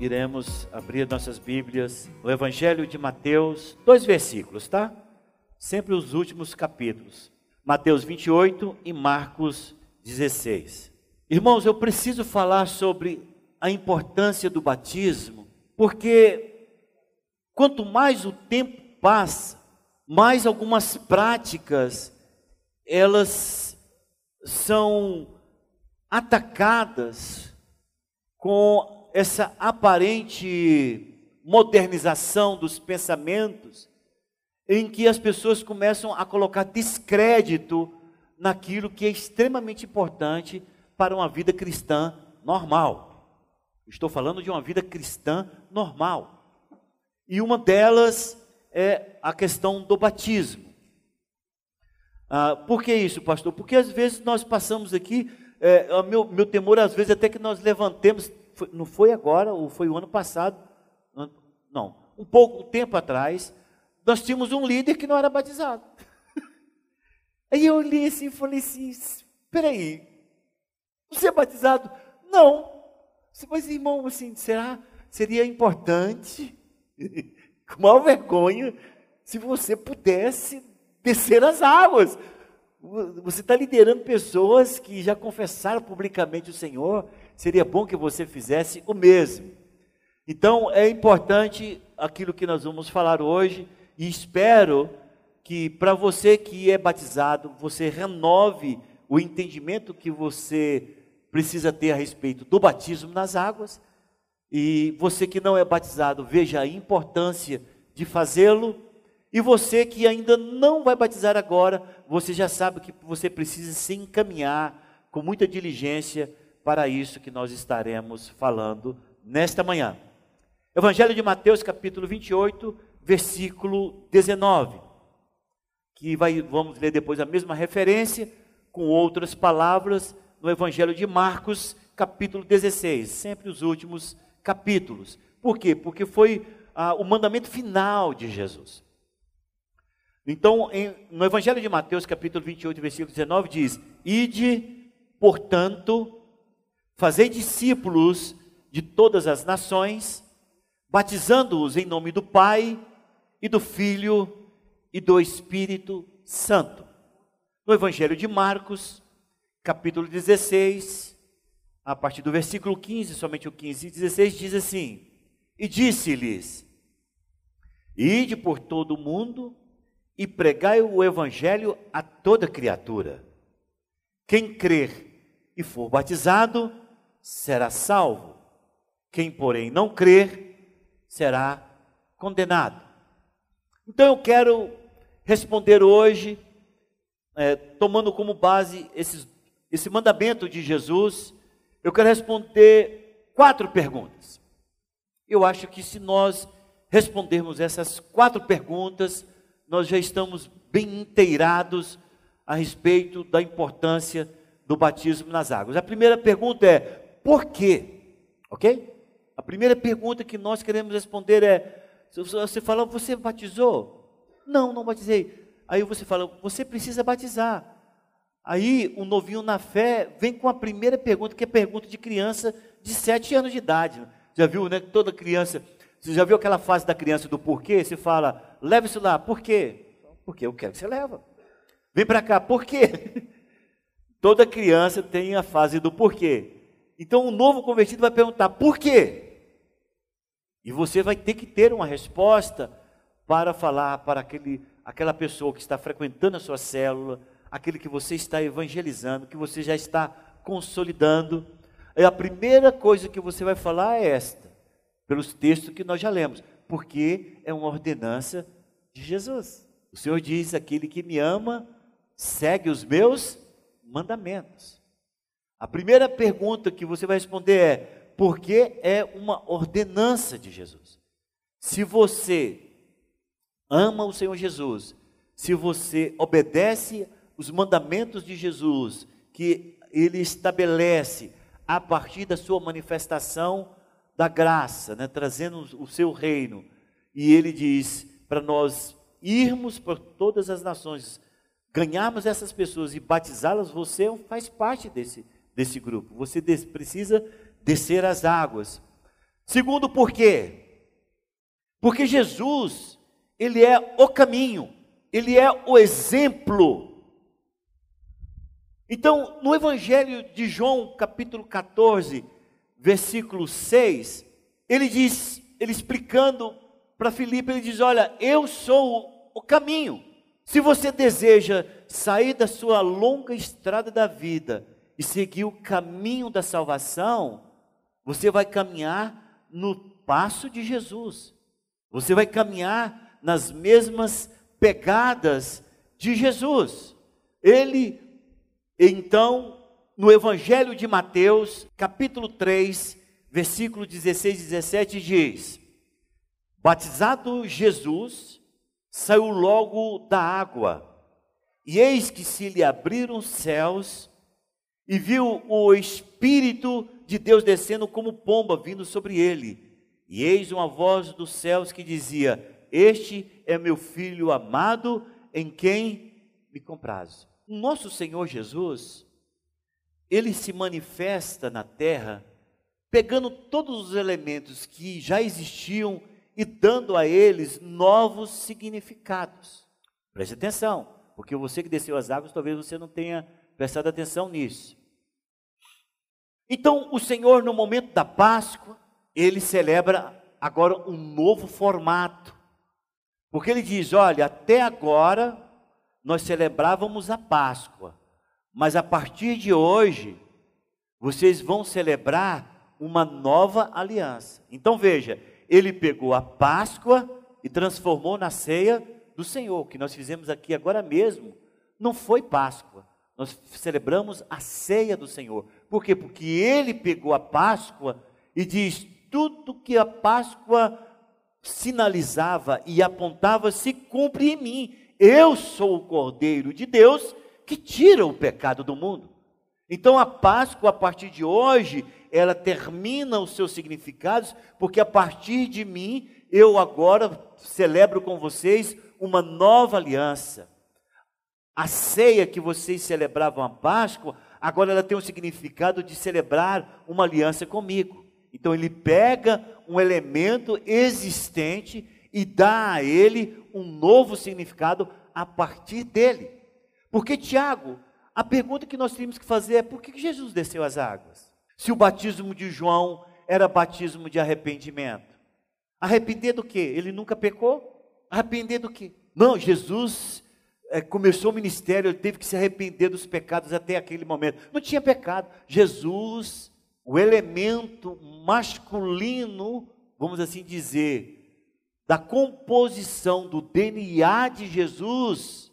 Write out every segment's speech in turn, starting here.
iremos abrir nossas Bíblias no Evangelho de Mateus, dois versículos, tá? Sempre os últimos capítulos. Mateus 28 e Marcos 16. Irmãos, eu preciso falar sobre a importância do batismo, porque quanto mais o tempo passa, mais algumas práticas elas são atacadas com essa aparente modernização dos pensamentos, em que as pessoas começam a colocar descrédito naquilo que é extremamente importante para uma vida cristã normal. Estou falando de uma vida cristã normal. E uma delas é a questão do batismo. Ah, por que isso, pastor? Porque às vezes nós passamos aqui, é, meu, meu temor às vezes até que nós levantemos foi, não foi agora, ou foi o ano passado, não, um pouco tempo atrás, nós tínhamos um líder que não era batizado. Aí eu olhei assim e falei assim: espera aí, você é batizado? Não. Mas irmão, assim, será, seria importante, com maior vergonha, se você pudesse descer as águas. Você está liderando pessoas que já confessaram publicamente o Senhor, seria bom que você fizesse o mesmo. Então, é importante aquilo que nós vamos falar hoje, e espero que para você que é batizado, você renove o entendimento que você precisa ter a respeito do batismo nas águas, e você que não é batizado, veja a importância de fazê-lo, e você que ainda não vai batizar agora, você já sabe que você precisa se encaminhar com muita diligência para isso que nós estaremos falando nesta manhã. Evangelho de Mateus, capítulo 28, versículo 19. Que vai, vamos ler depois a mesma referência, com outras palavras, no Evangelho de Marcos, capítulo 16, sempre os últimos capítulos. Por quê? Porque foi ah, o mandamento final de Jesus. Então, em, no Evangelho de Mateus, capítulo 28, versículo 19, diz: Ide, portanto, Fazei discípulos de todas as nações, batizando-os em nome do Pai e do Filho e do Espírito Santo. No Evangelho de Marcos, capítulo 16, a partir do versículo 15, somente o 15 e 16, diz assim: E disse-lhes: Ide por todo o mundo e pregai o Evangelho a toda criatura. Quem crer e for batizado, será salvo. Quem, porém, não crer, será condenado. Então eu quero responder hoje, é, tomando como base esses, esse mandamento de Jesus, eu quero responder quatro perguntas. Eu acho que se nós respondermos essas quatro perguntas, nós já estamos bem inteirados a respeito da importância do batismo nas águas. A primeira pergunta é: por quê? Ok? A primeira pergunta que nós queremos responder é: você fala, você batizou? Não, não batizei. Aí você fala, você precisa batizar. Aí o novinho na fé vem com a primeira pergunta, que é pergunta de criança de sete anos de idade. Já viu, né? Toda criança. Você já viu aquela fase da criança do porquê? Você fala, leva isso lá, por quê? Porque eu quero que você leva. Vem para cá, por quê? Toda criança tem a fase do porquê. Então o novo convertido vai perguntar: por quê? E você vai ter que ter uma resposta para falar para aquele, aquela pessoa que está frequentando a sua célula, aquele que você está evangelizando, que você já está consolidando. E a primeira coisa que você vai falar é esta, pelos textos que nós já lemos, porque é uma ordenança de Jesus. O Senhor diz: aquele que me ama, segue os meus mandamentos. A primeira pergunta que você vai responder é: por que é uma ordenança de Jesus? Se você ama o Senhor Jesus, se você obedece os mandamentos de Jesus, que ele estabelece a partir da sua manifestação da graça, né, trazendo o seu reino, e ele diz para nós irmos por todas as nações, ganharmos essas pessoas e batizá-las, você faz parte desse, desse grupo. Você des, precisa descer as águas. Segundo, por quê? Porque Jesus, ele é o caminho, ele é o exemplo. Então, no Evangelho de João, capítulo 14, versículo 6, ele diz, ele explicando para Filipe, ele diz: Olha, eu sou o caminho. Se você deseja sair da sua longa estrada da vida e seguir o caminho da salvação, você vai caminhar no passo de Jesus. Você vai caminhar nas mesmas pegadas de Jesus. Ele, então, no Evangelho de Mateus, capítulo 3, versículo 16 e 17, diz: Batizado Jesus, saiu logo da água, e eis que se lhe abriram os céus, e viu o Espírito de Deus descendo como pomba vindo sobre ele. E eis uma voz dos céus que dizia: Este é meu filho amado, em quem me comprazo. O nosso Senhor Jesus, ele se manifesta na terra, pegando todos os elementos que já existiam e dando a eles novos significados. Preste atenção, porque você que desceu as águas, talvez você não tenha prestado atenção nisso. Então, o Senhor, no momento da Páscoa, ele celebra agora um novo formato. Porque ele diz: olha, até agora nós celebrávamos a Páscoa, mas a partir de hoje, vocês vão celebrar uma nova aliança. Então veja, ele pegou a Páscoa e transformou na ceia do Senhor, que nós fizemos aqui agora mesmo. Não foi Páscoa, nós celebramos a ceia do Senhor. Por quê? Porque ele pegou a Páscoa e diz: tudo que a Páscoa sinalizava e apontava se cumpre em mim. Eu sou o Cordeiro de Deus que tira o pecado do mundo. Então a Páscoa, a partir de hoje, ela termina os seus significados, porque a partir de mim, eu agora celebro com vocês uma nova aliança. A ceia que vocês celebravam a Páscoa, agora ela tem o significado de celebrar uma aliança comigo. Então ele pega um elemento existente e dá a ele um novo significado a partir dele. Porque, Tiago, a pergunta que nós temos que fazer é: por que Jesus desceu as águas? Se o batismo de João era batismo de arrependimento. Arrepender do quê? Ele nunca pecou? Arrepender do quê? Não, Jesus é, começou o ministério, ele teve que se arrepender dos pecados até aquele momento. Não tinha pecado. Jesus, o elemento masculino, vamos assim dizer, da composição do DNA de Jesus,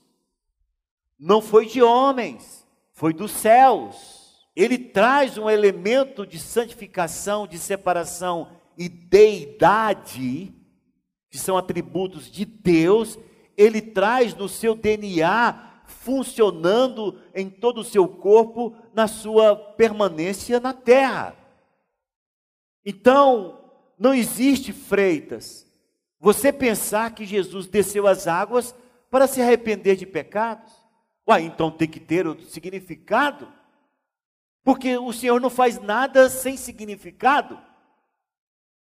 não foi de homens, foi dos céus. Ele traz um elemento de santificação, de separação e deidade, que são atributos de Deus, ele traz no seu DNA funcionando em todo o seu corpo na sua permanência na terra. Então, não existe freitas. Você pensar que Jesus desceu as águas para se arrepender de pecados? Uai, então tem que ter o significado. Porque o Senhor não faz nada sem significado.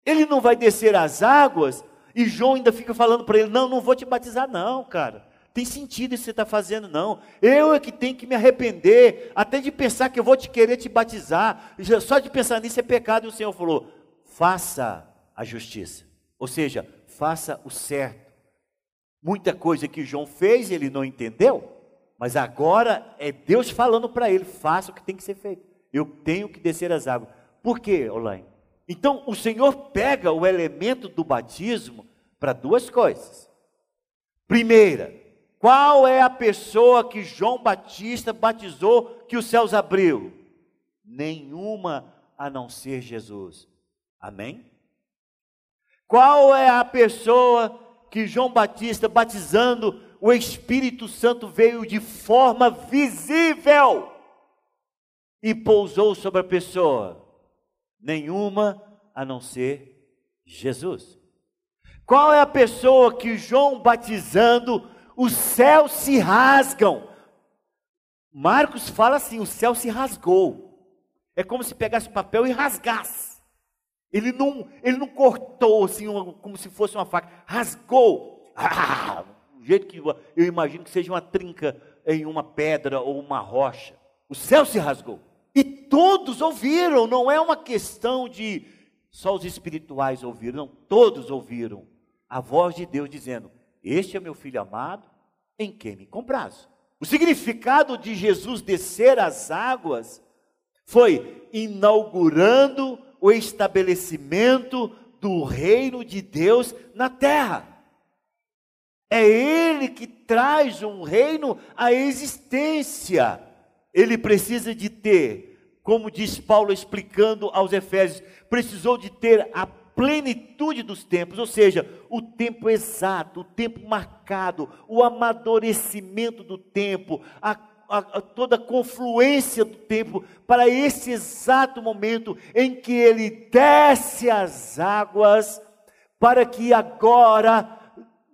Ele não vai descer as águas e João ainda fica falando para ele: Não, não vou te batizar, não, cara. Tem sentido isso que você está fazendo, não. Eu é que tenho que me arrepender, até de pensar que eu vou te querer te batizar. Só de pensar nisso é pecado. E o Senhor falou: faça a justiça. Ou seja, faça o certo. Muita coisa que João fez, ele não entendeu. Mas agora é Deus falando para ele: faça o que tem que ser feito. Eu tenho que descer as águas. Por quê, Olaine? Então, o Senhor pega o elemento do batismo para duas coisas. Primeira, qual é a pessoa que João Batista batizou que os céus abriu? Nenhuma a não ser Jesus. Amém? Qual é a pessoa que João Batista, batizando, o Espírito Santo veio de forma visível e pousou sobre a pessoa? Nenhuma a não ser Jesus. Qual é a pessoa que João batizando, os céus se rasgam? Marcos fala assim: o céu se rasgou. É como se pegasse o papel e rasgasse. Ele não, ele não cortou assim, como se fosse uma faca, rasgou. Ah, do jeito que eu imagino que seja uma trinca em uma pedra ou uma rocha. O céu se rasgou. E todos ouviram, não é uma questão de só os espirituais ouviram, não, todos ouviram a voz de Deus dizendo: Este é meu filho amado, em quem me comprazo. O significado de Jesus descer as águas foi inaugurando o estabelecimento do reino de Deus na terra. É Ele que traz um reino à existência. Ele precisa de ter, como diz Paulo explicando aos Efésios, precisou de ter a plenitude dos tempos, ou seja, o tempo exato, o tempo marcado, o amadurecimento do tempo, a, a, a, toda a confluência do tempo para esse exato momento em que ele desce as águas, para que agora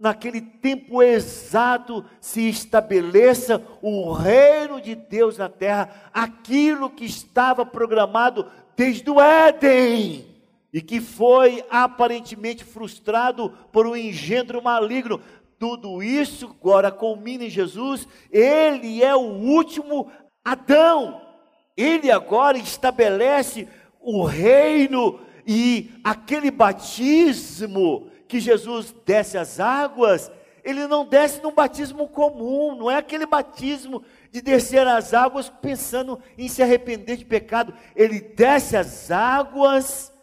naquele tempo exato se estabeleça o reino de Deus na terra, aquilo que estava programado desde o Éden e que foi aparentemente frustrado por um engendro maligno. Tudo isso agora culmina em Jesus, ele é o último Adão. Ele agora estabelece o reino e aquele batismo que Jesus desce as águas, ele não desce num batismo comum, não é aquele batismo de descer as águas pensando em se arrepender de pecado. Ele desce as águas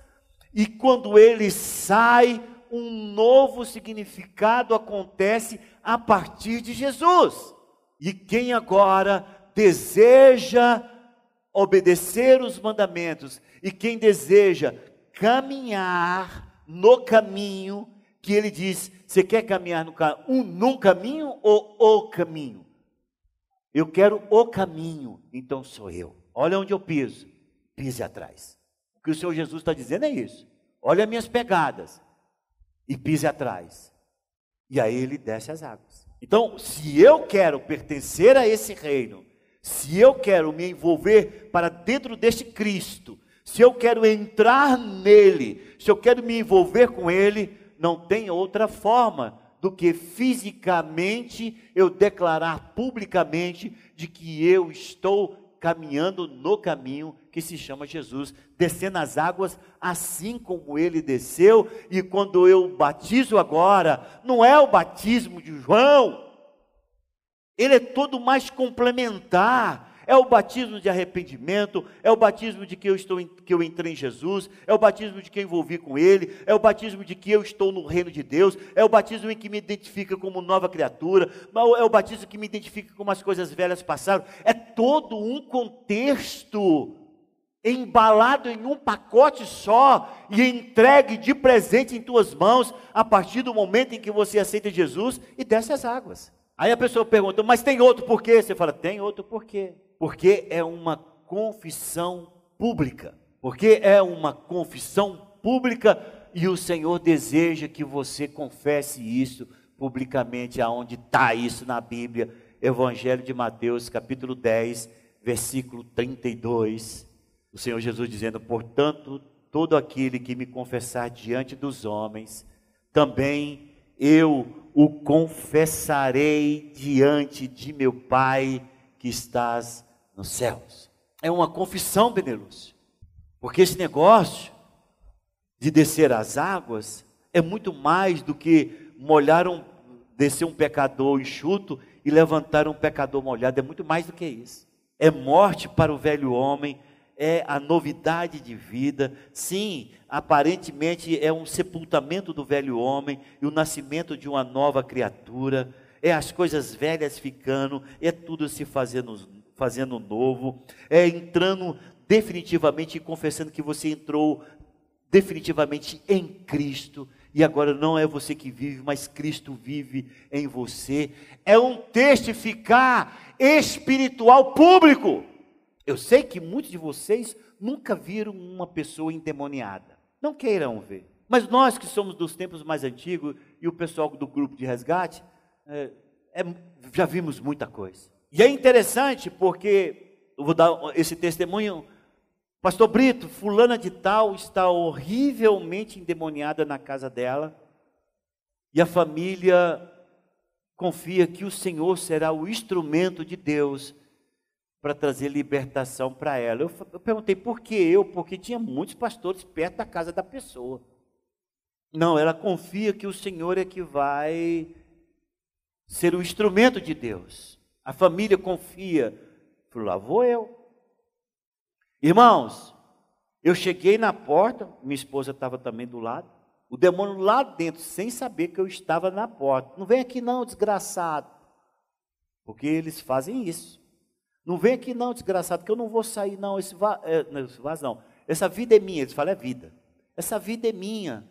e quando ele sai, um novo significado acontece a partir de Jesus. E quem agora deseja obedecer os mandamentos e quem deseja caminhar no caminho que ele diz: você quer caminhar no, um, caminho ou o caminho? Eu quero o caminho, então sou eu. Olha onde eu piso, pise atrás. O que o Senhor Jesus está dizendo é isso. Olha minhas pegadas e pise atrás. E aí ele desce as águas. Então, se eu quero pertencer a esse reino, se eu quero me envolver para dentro deste Cristo, se eu quero entrar nele, se eu quero me envolver com ele, não tem outra forma do que fisicamente eu declarar publicamente de que eu estou caminhando no caminho que se chama Jesus, descendo as águas assim como ele desceu, e quando eu batizo agora, não é o batismo de João, ele é todo mais complementar, é o batismo de arrependimento, é o batismo de que eu estou que eu entrei em Jesus, é o batismo de que eu envolvi com Ele, é o batismo de que eu estou no reino de Deus, é o batismo em que me identifica como nova criatura, é o batismo que me identifica como as coisas velhas passaram. É todo um contexto embalado em um pacote só e entregue de presente em tuas mãos a partir do momento em que você aceita Jesus e desce as águas. Aí a pessoa pergunta, mas tem outro porquê? Você fala, tem outro porquê. Porque é uma confissão pública. Porque é uma confissão pública e o Senhor deseja que você confesse isso publicamente, aonde está isso na Bíblia. Evangelho de Mateus, capítulo 10, versículo 32. O Senhor Jesus dizendo: Portanto, todo aquele que me confessar diante dos homens, também eu o confessarei diante de meu Pai que estás nos céus. É uma confissão, Benelúcio. Porque esse negócio de descer as águas é muito mais do que molhar um, descer um pecador enxuto e levantar um pecador molhado. É muito mais do que isso. É morte para o velho homem, é a novidade de vida. Sim, aparentemente é um sepultamento do velho homem e o nascimento de uma nova criatura. É as coisas velhas ficando, é tudo se fazendo, fazendo novo, é entrando definitivamente e confessando que você entrou definitivamente em Cristo, e agora não é você que vive, mas Cristo vive em você. É um testificar espiritual público. Eu sei que muitos de vocês nunca viram uma pessoa endemoniada. Não queiram ver. Mas nós que somos dos tempos mais antigos e o pessoal do grupo de resgate, é, é, já vimos muita coisa. E é interessante porque, eu vou dar esse testemunho, Pastor Brito, fulana de tal está horrivelmente endemoniada na casa dela, e a família confia que o Senhor será o instrumento de Deus para trazer libertação para ela. Eu, eu, perguntei por que eu? Porque tinha muitos pastores perto da casa da pessoa. Não, ela confia que o Senhor é que vai ser o instrumento de Deus. A família confia. Lá vou eu. Irmãos, eu cheguei na porta, minha esposa estava também do lado, o demônio lá dentro, sem saber que eu estava na porta. Não vem aqui não, desgraçado. Porque eles fazem isso. Não vem aqui não, desgraçado, que eu não vou sair não. Esse, é, esse vaso não. Essa vida é minha. Eles falam, é vida. Essa vida é minha.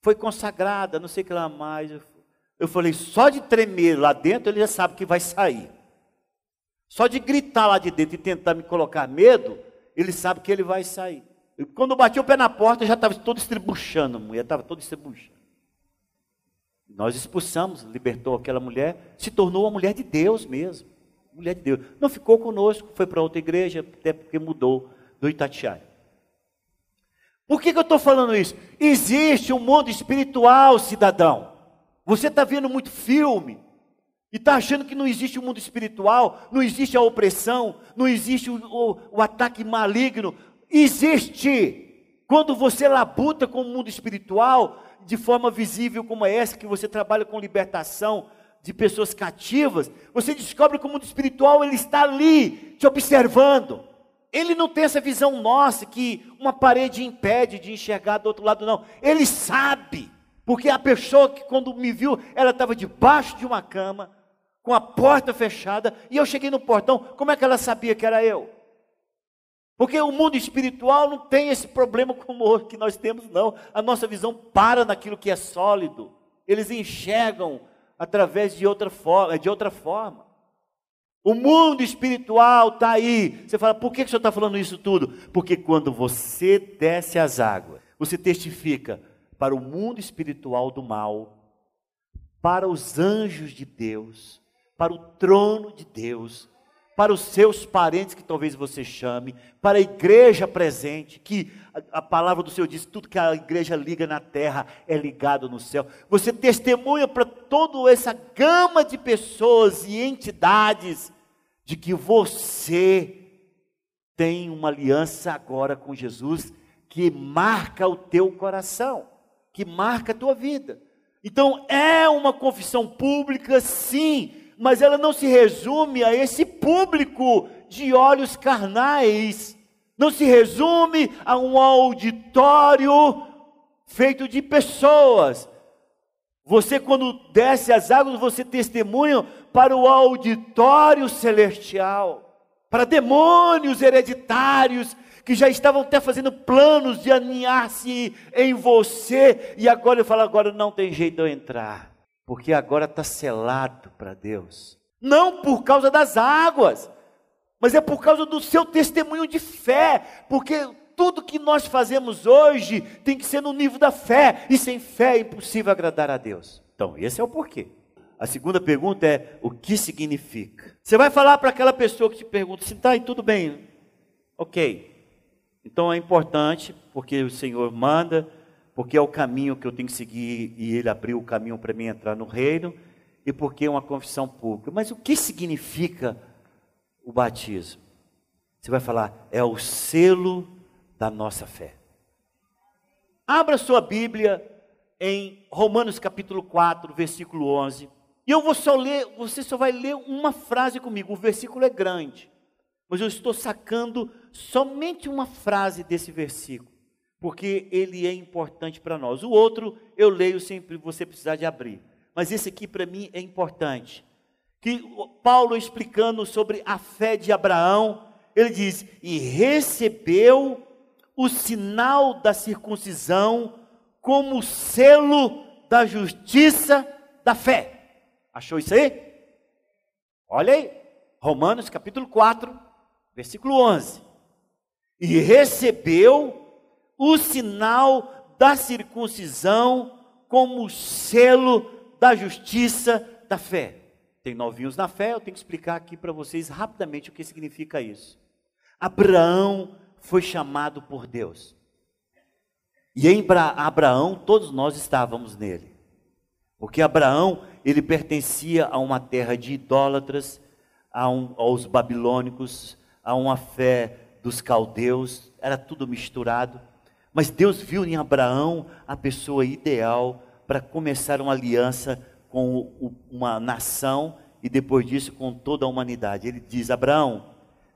Foi consagrada, não sei o que lá mais. Eu falei, só de tremer lá dentro, ele já sabe que vai sair. Só de gritar lá de dentro e tentar me colocar medo, ele sabe que ele vai sair. E quando eu bati o pé na porta, já estava todo estribuchando, mulher estava toda estribuchando. Nós expulsamos, libertou aquela mulher, se tornou uma mulher de Deus mesmo. Mulher de Deus. Não ficou conosco, foi para outra igreja, até porque mudou do Itatiaia. Por que, que eu estou falando isso? Existe um mundo espiritual, cidadão. Você está vendo muito filme, e está achando que não existe o mundo espiritual, não existe a opressão, não existe o, o, o ataque maligno. Existe. Quando você labuta com o mundo espiritual, de forma visível como é essa, que você trabalha com libertação de pessoas cativas, você descobre que o mundo espiritual ele está ali, te observando. Ele não tem essa visão nossa que uma parede impede de enxergar do outro lado, não. Ele sabe, porque a pessoa que quando me viu, ela estava debaixo de uma cama, com a porta fechada, e eu cheguei no portão, como é que ela sabia que era eu? Porque o mundo espiritual não tem esse problema como o que nós temos, não. A nossa visão para naquilo que é sólido. Eles enxergam através de outra forma, de outra forma. O mundo espiritual está aí. Você fala, por que, que o senhor está falando isso tudo? Porque quando você desce as águas, você testifica para o mundo espiritual do mal, para os anjos de Deus, para o trono de Deus, para os seus parentes que talvez você chame, para a igreja presente, que a, a, palavra do Senhor diz: tudo que a igreja liga na terra é ligado no céu. Você testemunha para toda essa gama de pessoas e entidades de que você tem uma aliança agora com Jesus que marca o teu coração, que marca a tua vida. Então é uma confissão pública, sim, mas ela não se resume a esse público de olhos carnais, não se resume a um auditório feito de pessoas. Você, quando desce as águas, você testemunha para o auditório celestial, para demônios hereditários que já estavam até fazendo planos de aninhar-se em você, e agora eu falo: agora não tem jeito de eu entrar porque agora está selado para Deus. Não por causa das águas, mas é por causa do seu testemunho de fé, porque tudo que nós fazemos hoje tem que ser no nível da fé, e sem fé é impossível agradar a Deus. Então, esse é o porquê. A segunda pergunta é: o que significa? Você vai falar para aquela pessoa que te pergunta assim, tá, e tudo bem, ok. Então é importante, porque o Senhor manda, porque é o caminho que eu tenho que seguir e ele abriu o caminho para mim entrar no reino, e porque é uma confissão pública. Mas o que significa o batismo? Você vai falar, é o selo da nossa fé. Abra sua Bíblia em Romanos capítulo 4, versículo 11. E eu vou só ler, você só vai ler uma frase comigo. O versículo é grande, mas eu estou sacando somente uma frase desse versículo porque ele é importante para nós. O outro eu leio sempre você precisar de abrir. Mas esse aqui para mim é importante. Que Paulo explicando sobre a fé de Abraão, ele diz: "E recebeu o sinal da circuncisão como selo da justiça da fé. Achou isso aí? Olha aí, Romanos capítulo 4, versículo 11. E recebeu o sinal da circuncisão como selo da justiça da fé. Tem novinhos na fé, eu tenho que explicar aqui para vocês rapidamente o que significa isso. Abraão foi chamado por Deus. E em Abraão, todos nós estávamos nele. Porque Abraão, ele pertencia a uma terra de idólatras, a um, aos babilônicos, a uma fé dos caldeus, era tudo misturado. Mas Deus viu em Abraão a pessoa ideal para começar uma aliança com uma nação e depois disso com toda a humanidade. Ele diz: Abraão,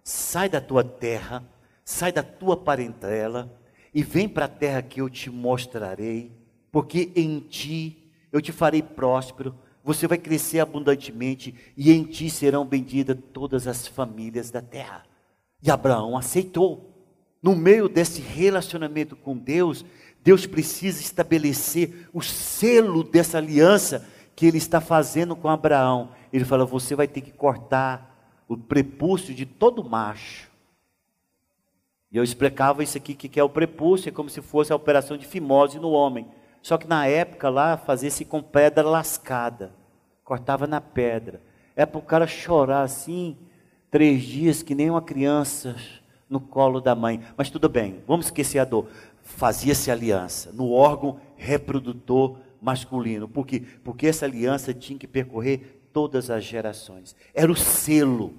sai da tua terra, sai da tua parentela e vem para a terra que eu te mostrarei, porque em ti eu te farei próspero, você vai crescer abundantemente e em ti serão benditas todas as famílias da terra. E Abraão aceitou. No meio desse relacionamento com Deus, Deus precisa estabelecer o selo dessa aliança que ele está fazendo com Abraão. Ele fala: você vai ter que cortar o prepúcio de todo macho. E eu explicava isso aqui, que é o prepúcio, é como se fosse a operação de fimose no homem. Só que na época lá fazia-se com pedra lascada, cortava na pedra. É para o cara chorar assim, três dias, que nem uma criança no colo da mãe. Mas tudo bem, vamos esquecer a dor. Fazia-se aliança no órgão reprodutor masculino. Por quê? Porque essa aliança tinha que percorrer todas as gerações. Era o selo.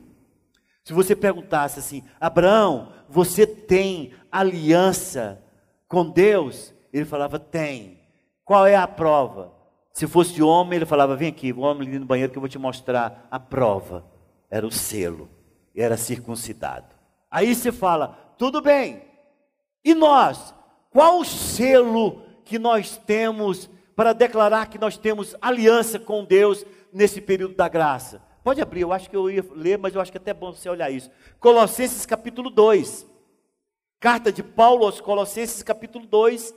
Se você perguntasse assim, Abraão, você tem aliança com Deus? Ele falava, tem. Qual é a prova? Se fosse homem, ele falava, vem aqui, vamos ali no banheiro que eu vou te mostrar a prova. Era o selo, era circuncidado. Aí você fala, tudo bem. E nós? Qual o selo que nós temos para declarar que nós temos aliança com Deus nesse período da graça? Pode abrir, eu acho que eu ia ler, mas eu acho que é até bom você olhar isso. Colossenses capítulo 2. Carta de Paulo aos Colossenses capítulo 2,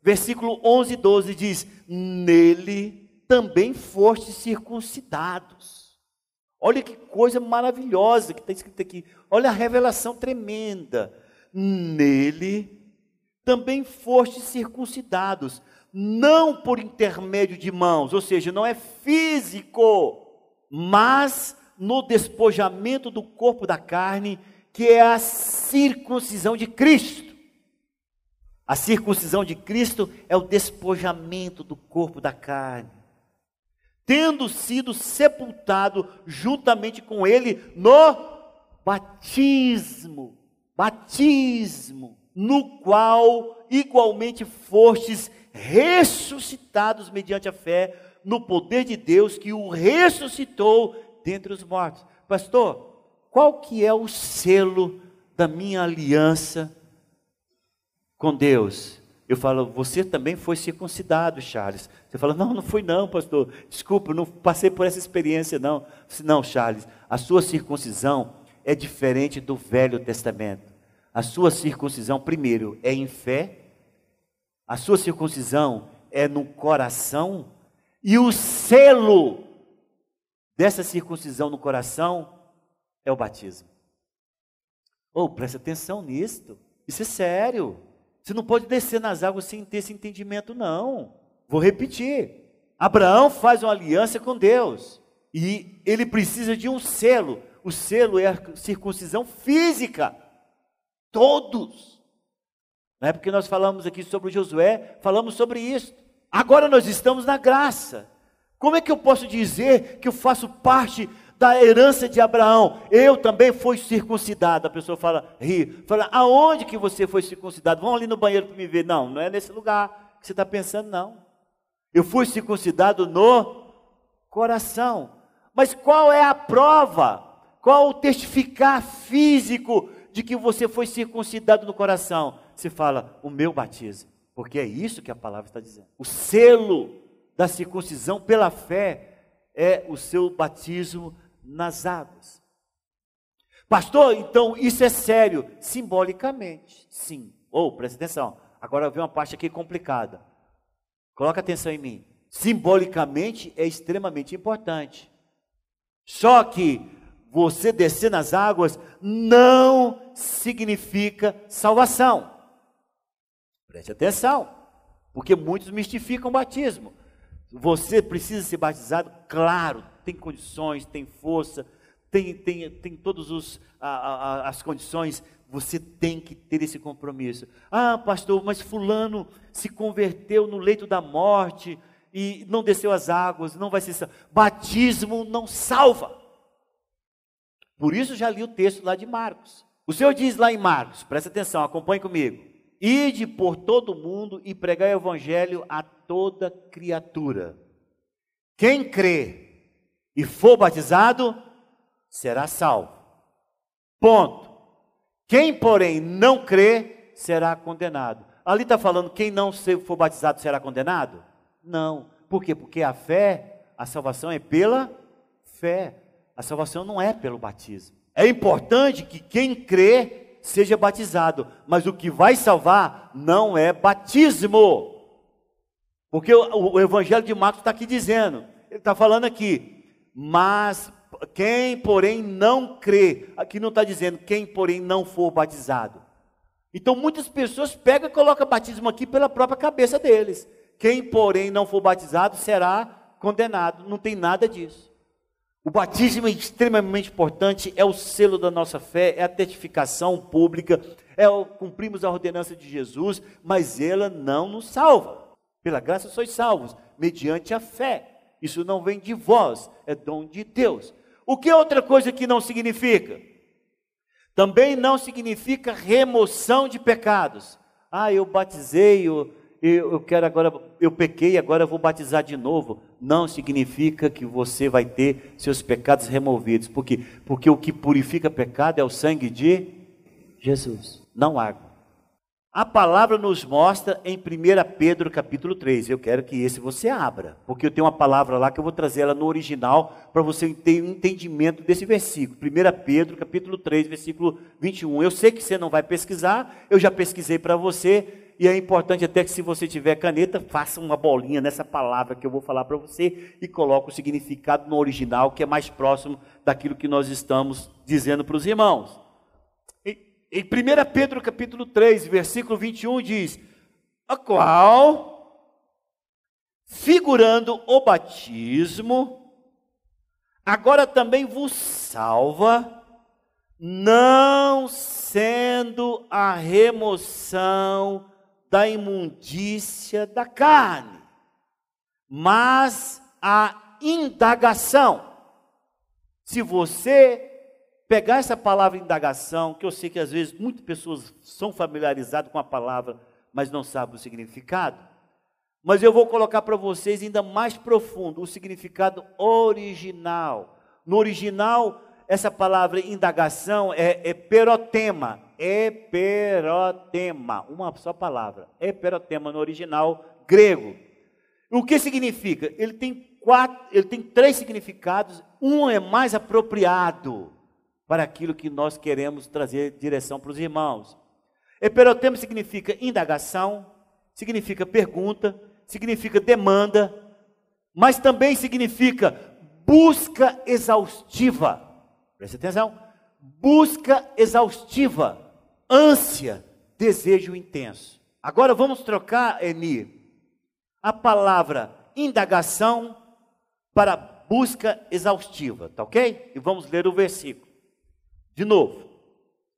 versículo 11 e 12 diz: Nele também fostes circuncidados Olha que coisa maravilhosa que está escrito aqui. Olha a revelação tremenda. Nele também fostes circuncidados, não por intermédio de mãos, ou seja, não é físico, mas no despojamento do corpo da carne, que é a circuncisão de Cristo. A circuncisão de Cristo é o despojamento do corpo da carne tendo sido sepultado juntamente com ele no batismo, batismo, no qual igualmente fostes ressuscitados mediante a fé no poder de Deus que o ressuscitou dentre os mortos. Pastor, qual que é o selo da minha aliança com Deus? Eu falo, você também foi circuncidado, Charles. Você fala, não, não fui não, pastor. Desculpa, não passei por essa experiência, não. Não, Charles, a sua circuncisão é diferente do Velho Testamento. A sua circuncisão, primeiro, é em fé. A sua circuncisão é no coração. E o selo dessa circuncisão no coração é o batismo. Oh, presta atenção nisto. Isso é sério. Você não pode descer nas águas sem ter esse entendimento, não. Vou repetir. Abraão faz uma aliança com Deus. E ele precisa de um selo. O selo é a circuncisão física. Todos. Não é porque nós falamos aqui sobre Josué, falamos sobre isso. Agora nós estamos na graça. Como é que eu posso dizer que eu faço parte da herança de Abraão. Eu também fui circuncidado. A pessoa fala, ri. Fala, aonde que você foi circuncidado? Vão ali no banheiro para me ver. Não, não é nesse lugar que você está pensando, não. Eu fui circuncidado no coração. Mas qual é a prova? Qual o testificar físico de que você foi circuncidado no coração? Você fala, o meu batismo. Porque é isso que a palavra está dizendo. O selo da circuncisão pela fé é o seu batismo nas águas. Pastor, então isso é sério? Simbolicamente, sim. Ou, oh, presta atenção, agora vem uma parte aqui complicada. Coloca atenção em mim. Simbolicamente é extremamente importante. Só que você descer nas águas não significa salvação. Preste atenção, porque muitos mistificam o batismo. Você precisa ser batizado, claro, tem condições, tem força, tem, tem, tem todas as condições, você tem que ter esse compromisso. Ah, pastor, mas Fulano se converteu no leito da morte e não desceu as águas, não vai ser. Batismo não salva. Por isso já li o texto lá de Marcos. O Senhor diz lá em Marcos, presta atenção, acompanhe comigo. Ide por todo o mundo e pregai o evangelho a toda criatura. Quem crê e for batizado será salvo. Ponto. Quem, porém, não crê será condenado. Ali está falando quem não for batizado será condenado? Não. Por quê? Porque a fé, a salvação é pela fé. A salvação não é pelo batismo. É importante que quem crê seja batizado, mas o que vai salvar não é batismo. Porque o, o Evangelho de Marcos está aqui dizendo, ele está falando aqui, mas quem, porém, não crê, aqui não está dizendo quem, porém, não for batizado. Então muitas pessoas pegam e colocam batismo aqui pela própria cabeça deles. Quem, porém, não for batizado será condenado. Não tem nada disso. O batismo é extremamente importante, é o selo da nossa fé, é a testificação pública, é o cumprimos a ordenança de Jesus, mas ela não nos salva. Pela graça sois salvos, mediante a fé. Isso não vem de vós, é dom de Deus. O que outra coisa que não significa? Também não significa remoção de pecados. Ah, eu batizei, eu, eu quero agora, eu pequei, agora eu vou batizar de novo. Não significa que você vai ter seus pecados removidos. Por quê? Porque o que purifica pecado é o sangue de Jesus, não água. A palavra nos mostra em 1 Pedro capítulo 3. Eu quero que esse você abra, porque eu tenho uma palavra lá que eu vou trazer ela no original para você ter um entendimento desse versículo. 1 Pedro capítulo 3, versículo 21. Eu sei que você não vai pesquisar, eu já pesquisei para você, e é importante até que se você tiver caneta, faça uma bolinha nessa palavra que eu vou falar para você e coloque o significado no original, que é mais próximo daquilo que nós estamos dizendo para os irmãos. Em 1 Pedro capítulo 3, versículo 21 diz: "A qual figurando o batismo, agora também vos salva, não sendo a remoção da imundícia da carne, mas a indagação. Se você pegar essa palavra indagação, que eu sei que às vezes muitas pessoas são familiarizadas com a palavra, mas não sabem o significado, mas eu vou colocar para vocês ainda mais profundo o significado original. No original, essa palavra indagação é, é perotema, Eperotema, uma só palavra. Eperotema no original grego. O que significa? Ele tem quatro, ele tem três significados. Um é mais apropriado para aquilo que nós queremos trazer direção para os irmãos. Eperotema significa indagação, significa pergunta, significa demanda, mas também significa busca exaustiva. Preste atenção. Busca exaustiva ânsia, desejo intenso. Agora vamos trocar, Eni, a palavra indagação para busca exaustiva, tá ok? E vamos ler o versículo. De novo.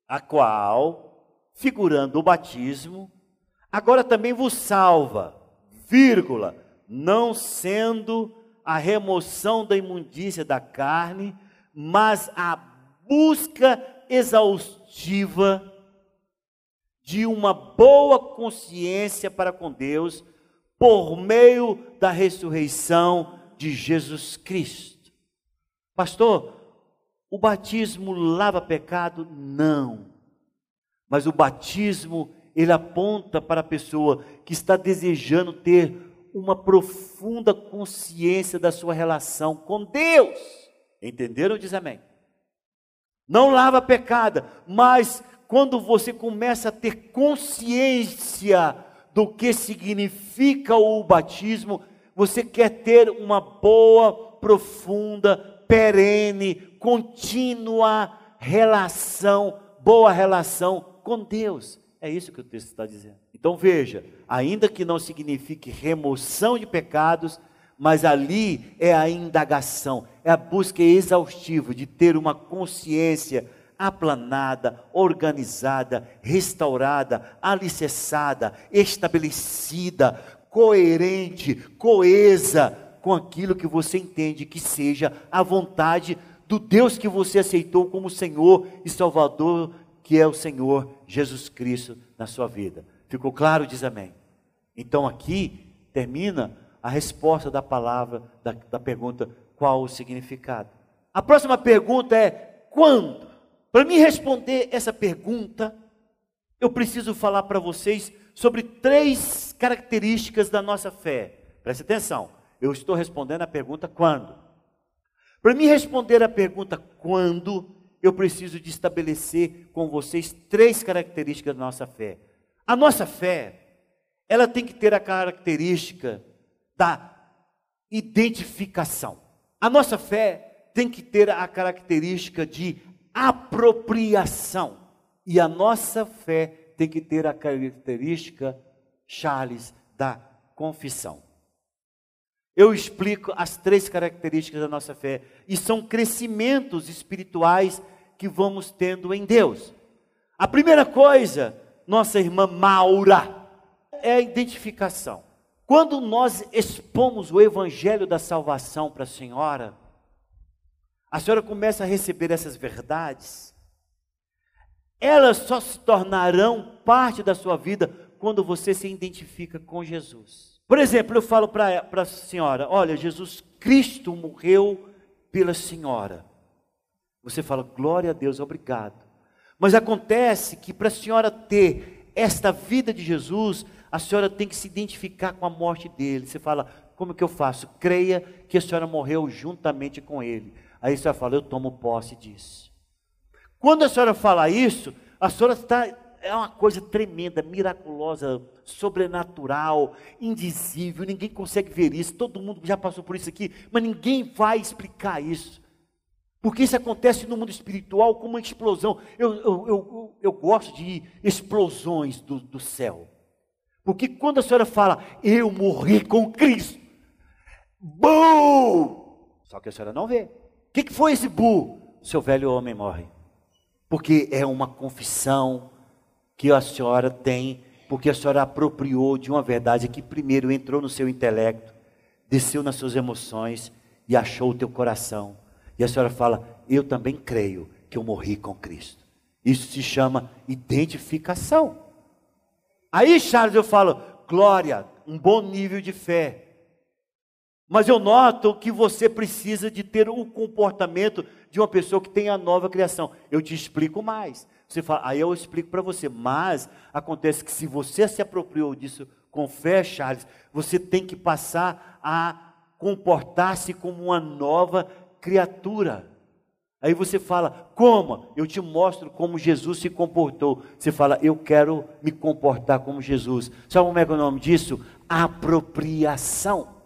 A qual, figurando o batismo, agora também vos salva, vírgula, não sendo a remoção da imundícia da carne, mas a busca exaustiva de uma boa consciência para com Deus por meio da ressurreição de Jesus Cristo. Pastor, o batismo lava pecado? Não. Mas o batismo, ele aponta para a pessoa que está desejando ter uma profunda consciência da sua relação com Deus. Entenderam? Diz amém. Não lava pecado, mas quando você começa a ter consciência do que significa o batismo, você quer ter uma boa, profunda, perene, contínua relação, boa relação com Deus. É isso que o texto está dizendo. Então veja, ainda que não signifique remoção de pecados, mas ali é a indagação, é a busca exaustiva de ter uma consciência aplanada, organizada, restaurada, alicerçada, estabelecida, coerente, coesa com aquilo que você entende que seja a vontade Deus que você aceitou como Senhor e Salvador, que é o Senhor Jesus Cristo na sua vida. Ficou claro? Diz amém. Então aqui termina a resposta da palavra, da, da pergunta: qual o significado? A próxima pergunta é: quando? Para me responder essa pergunta, eu preciso falar para vocês sobre três características da nossa fé. Preste atenção, eu estou respondendo a pergunta quando. Para me responder a pergunta quando, eu preciso de estabelecer com vocês três características da nossa fé. A nossa fé, ela tem que ter a característica da identificação. A nossa fé tem que ter a característica de apropriação. E a nossa fé tem que ter a característica, Charles, da confissão. Eu explico as três características da nossa fé, e são crescimentos espirituais que vamos tendo em Deus. A primeira coisa, nossa irmã Maura, é a identificação. Quando nós expomos o evangelho da salvação para a senhora, a senhora começa a receber essas verdades, elas só se tornarão parte da sua vida quando você se identifica com Jesus. Por exemplo, eu falo para a senhora: olha, Jesus Cristo morreu pela senhora. Você fala, glória a Deus, obrigado. Mas acontece que para a senhora ter esta vida de Jesus, a senhora tem que se identificar com a morte dele. Você fala, como que eu faço? Creia que a senhora morreu juntamente com ele. Aí a senhora fala, eu tomo posse disso. Quando a senhora fala isso, a senhora está, é uma coisa tremenda, miraculosa, sobrenatural, indizível, ninguém consegue ver isso, todo mundo já passou por isso aqui, mas ninguém vai explicar isso. Porque isso acontece no mundo espiritual como uma explosão. Eu, eu, eu, eu gosto de explosões do, do céu. Porque quando a senhora fala, eu morri com Cristo, bu! Só que a senhora não vê que, que foi esse bu? Seu velho homem morre. Porque é uma confissão que a senhora tem, porque a senhora apropriou de uma verdade que primeiro entrou no seu intelecto, desceu nas suas emoções e achou o teu coração. E a senhora fala: Eu também creio que eu morri com Cristo. Isso se chama identificação. Aí, Charles, eu falo: Glória, um bom nível de fé. Mas eu noto que você precisa de ter o comportamento de uma pessoa que tem a nova criação. Eu te explico mais. Você fala, aí eu explico para você. Mas acontece que se você se apropriou disso com fé, Charles, você tem que passar a comportar-se como uma nova criatura. Aí você fala, como? Eu te mostro como Jesus se comportou. Você fala, eu quero me comportar como Jesus. Sabe como é que é o nome disso? Apropriação.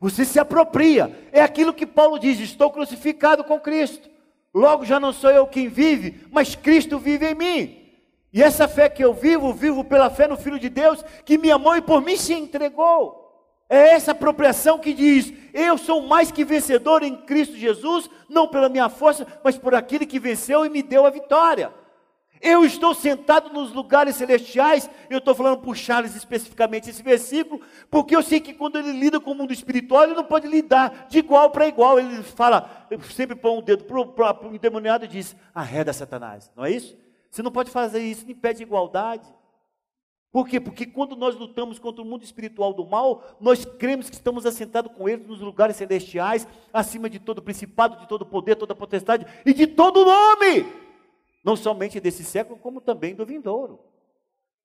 Você se apropria. É aquilo que Paulo diz: estou crucificado com Cristo. Logo já não sou eu quem vive, mas Cristo vive em mim. E essa fé que eu vivo, vivo pela fé no Filho de Deus, que me amou e por mim se entregou. É essa apropriação que diz: eu sou mais que vencedor em Cristo Jesus, não pela minha força, mas por aquele que venceu e me deu a vitória. Eu estou sentado nos lugares celestiais, eu estou falando para o Charles especificamente esse versículo, porque eu sei que quando ele lida com o mundo espiritual, ele não pode lidar de igual para igual. Ele fala, sempre põe um dedo para o endemoniado e diz: arreda Satanás, não é isso? Você não pode fazer isso em pé de igualdade. Por quê? Porque quando nós lutamos contra o mundo espiritual do mal, nós cremos que estamos assentados com ele nos lugares celestiais, acima de todo principado, de todo poder, toda potestade e de todo nome não somente desse século, como também do vindouro.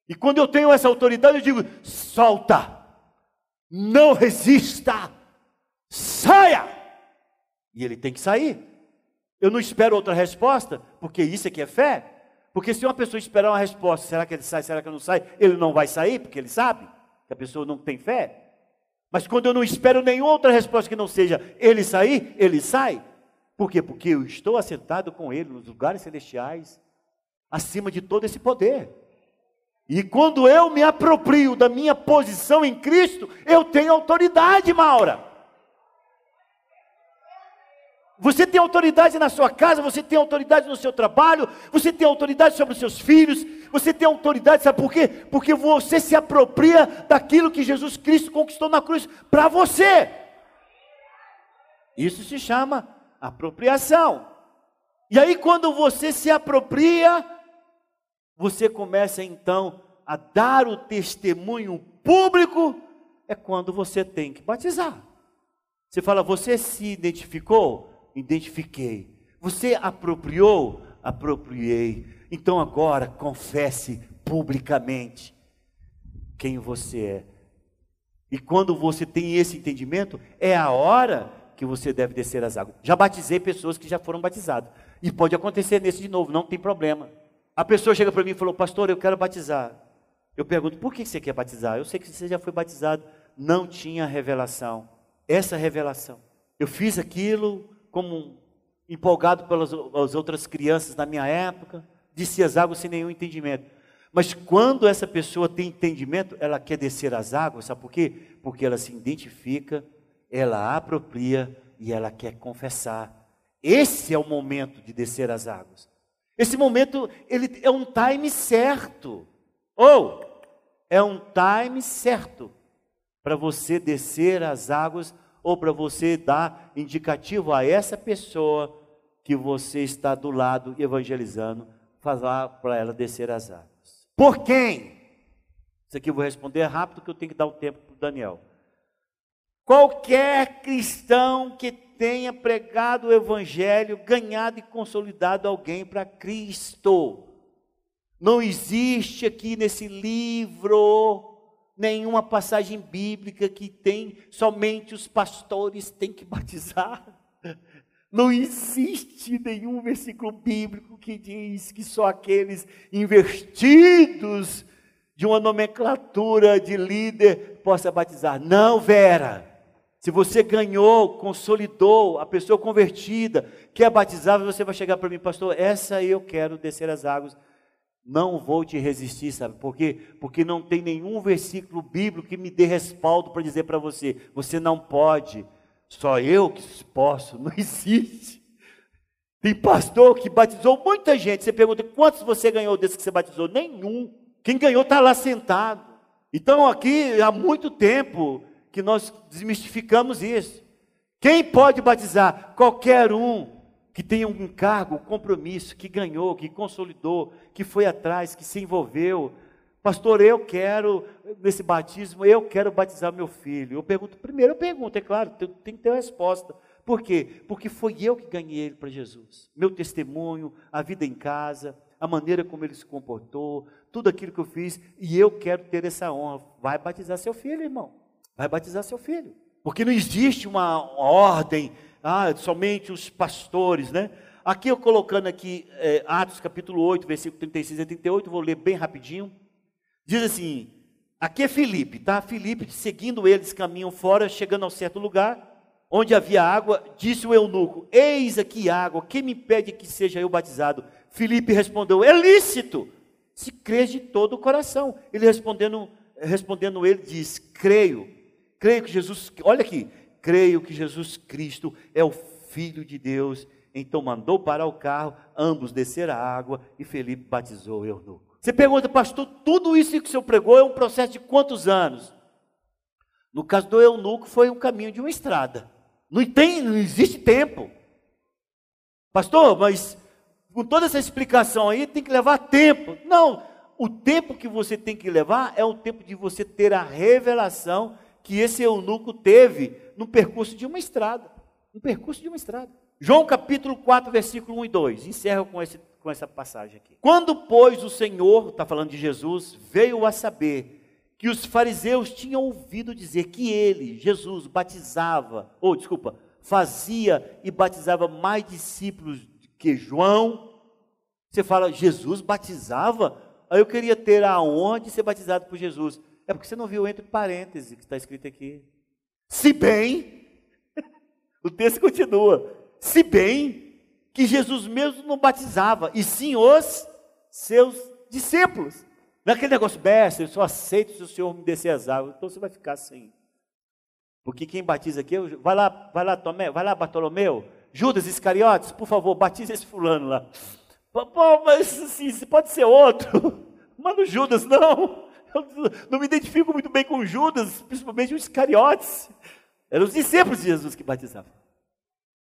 E quando eu tenho essa autoridade, eu digo: solta, não resista, saia. E ele tem que sair. Eu não espero outra resposta, porque isso aqui é fé. Porque se uma pessoa esperar uma resposta, será que ele sai, será que não sai? Ele não vai sair, porque ele sabe. que a pessoa não tem fé. Mas quando eu não espero nenhuma outra resposta que não seja ele sair, ele sai. Por quê? Porque eu estou assentado com ele nos lugares celestiais, acima de todo esse poder. E quando eu me aproprio da minha posição em Cristo, eu tenho autoridade, Maura. Você tem autoridade na sua casa, você tem autoridade no seu trabalho, você tem autoridade sobre os seus filhos, você tem autoridade, sabe por quê? Porque você se apropria daquilo que Jesus Cristo conquistou na cruz para você. Isso se chama apropriação. E aí, quando você se apropria, você começa então a dar o testemunho público, é quando você tem que batizar. Você fala, você se identificou? identifiquei. Você apropriou? Apropriei. Então agora confesse publicamente quem você é. E quando você tem esse entendimento, é a hora que você deve descer as águas. Já batizei pessoas que já foram batizadas. E pode acontecer nesse de novo, não tem problema. A pessoa chega para mim e falou: Pastor, eu quero batizar. Eu pergunto: Por que você quer batizar? Eu sei que você já foi batizado. Não tinha revelação. Essa revelação. Eu fiz aquilo, como empolgado pelas as outras crianças na minha época, disse as águas sem nenhum entendimento. Mas quando essa pessoa tem entendimento, ela quer descer as águas, sabe por quê? Porque ela se identifica, ela apropria e ela quer confessar. Esse é o momento de descer as águas. Esse momento, ele é um time certo. Ou é um time certo para você descer as águas ou para você dar indicativo a essa pessoa que você está do lado evangelizando, falar para ela descer as águas. Por quem? Isso aqui eu vou responder rápido que eu tenho que dar o um tempo para o Daniel. Qualquer cristão que tenha pregado o evangelho, ganhado e consolidado alguém para Cristo. Não existe aqui nesse livro nenhuma passagem bíblica que tem somente os pastores têm que batizar. Não existe nenhum versículo bíblico que diz que só aqueles investidos de uma nomenclatura de líder possa batizar. Não, Vera. Se você ganhou, consolidou a pessoa convertida, quer batizar, você vai chegar para mim, pastor, essa eu quero descer as águas não vou te resistir, sabe por quê? Porque não tem nenhum versículo bíblico que me dê respaldo para dizer para você: você não pode, só eu que posso, não existe. Tem pastor que batizou muita gente. Você pergunta: quantos você ganhou desses que você batizou? Nenhum. Quem ganhou está lá sentado. Então, aqui há muito tempo que nós desmistificamos isso. Quem pode batizar? Qualquer um que tenha um cargo, um compromisso, que ganhou, que consolidou, que foi atrás, que se envolveu. Pastor, eu quero, nesse batismo, eu quero batizar meu filho. Eu pergunto, primeiro eu pergunto, é claro, tem que ter uma resposta. Por quê? Porque foi eu que ganhei ele para Jesus. Meu testemunho, a vida em casa, a maneira como ele se comportou, tudo aquilo que eu fiz, e eu quero ter essa honra. Vai batizar seu filho, irmão. Vai batizar seu filho. Porque não existe uma ordem ah, somente os pastores, né? Aqui eu colocando aqui é, Atos capítulo 8, versículo 36 a 38, vou ler bem rapidinho. Diz assim: aqui é Filipe, tá? Filipe, seguindo eles, caminham fora, chegando a um certo lugar, onde havia água, disse o eunuco: Eis aqui água, quem me pede que seja eu batizado? Filipe respondeu: É lícito, se crês de todo o coração. Ele respondendo, respondendo ele diz: Creio, creio que Jesus, olha aqui, creio que Jesus Cristo é o Filho de Deus. Então mandou parar o carro, ambos desceram a água e Felipe batizou o eunuco. Você pergunta, pastor, tudo isso que o senhor pregou é um processo de quantos anos? No caso do eunuco, foi um caminho de uma estrada. Não tem, não existe tempo. Pastor, mas com toda essa explicação aí tem que levar tempo. Não, o tempo que você tem que levar é o tempo de você ter a revelação que esse eunuco teve no percurso de uma estrada. No percurso de uma estrada. João capítulo 4, versículo 1 e 2. Encerro com, esse, com essa passagem aqui. Quando, pois, o Senhor, está falando de Jesus, veio a saber que os fariseus tinham ouvido dizer que ele, Jesus, batizava, ou desculpa, fazia e batizava mais discípulos que João. Você fala, Jesus batizava? Aí eu queria ter aonde ser batizado por Jesus. É porque você não viu entre parênteses que está escrito aqui. Se bem, o texto continua, se bem que Jesus mesmo não batizava, e sim os seus discípulos. Naquele negócio, mestre, eu só aceito se o Senhor me descer as águas. Então você vai ficar assim. Porque quem batiza aqui, vai lá, vai lá, Tomé, vai lá, Bartolomeu, Judas Iscariotes, por favor, batize esse fulano lá. Pô, mas assim, pode ser outro. Mas no Judas, não. Eu não me identifico muito bem com Judas, principalmente os Iscariotes. Eram os discípulos de Jesus que batizavam.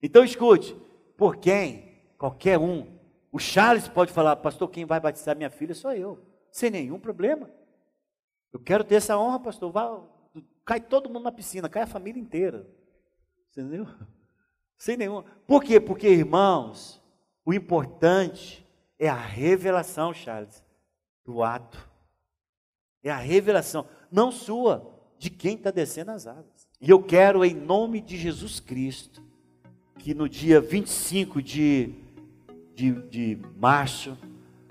Então escute, por quem? Qualquer um. O Charles pode falar, pastor, quem vai batizar minha filha sou eu. Sem nenhum problema. Eu quero ter essa honra, pastor. Vá, cai todo mundo na piscina, cai a família inteira. Entendeu? Sem nenhum. Por quê? Porque, irmãos, o importante é a revelação, Charles, do ato. É a revelação, não sua, de quem está descendo as águas. E eu quero, em nome de Jesus Cristo, que no dia 25 de, de, de março,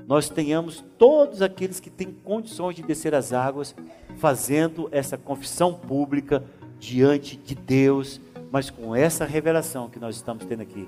nós tenhamos todos aqueles que têm condições de descer as águas, fazendo essa confissão pública diante de Deus, mas com essa revelação que nós estamos tendo aqui.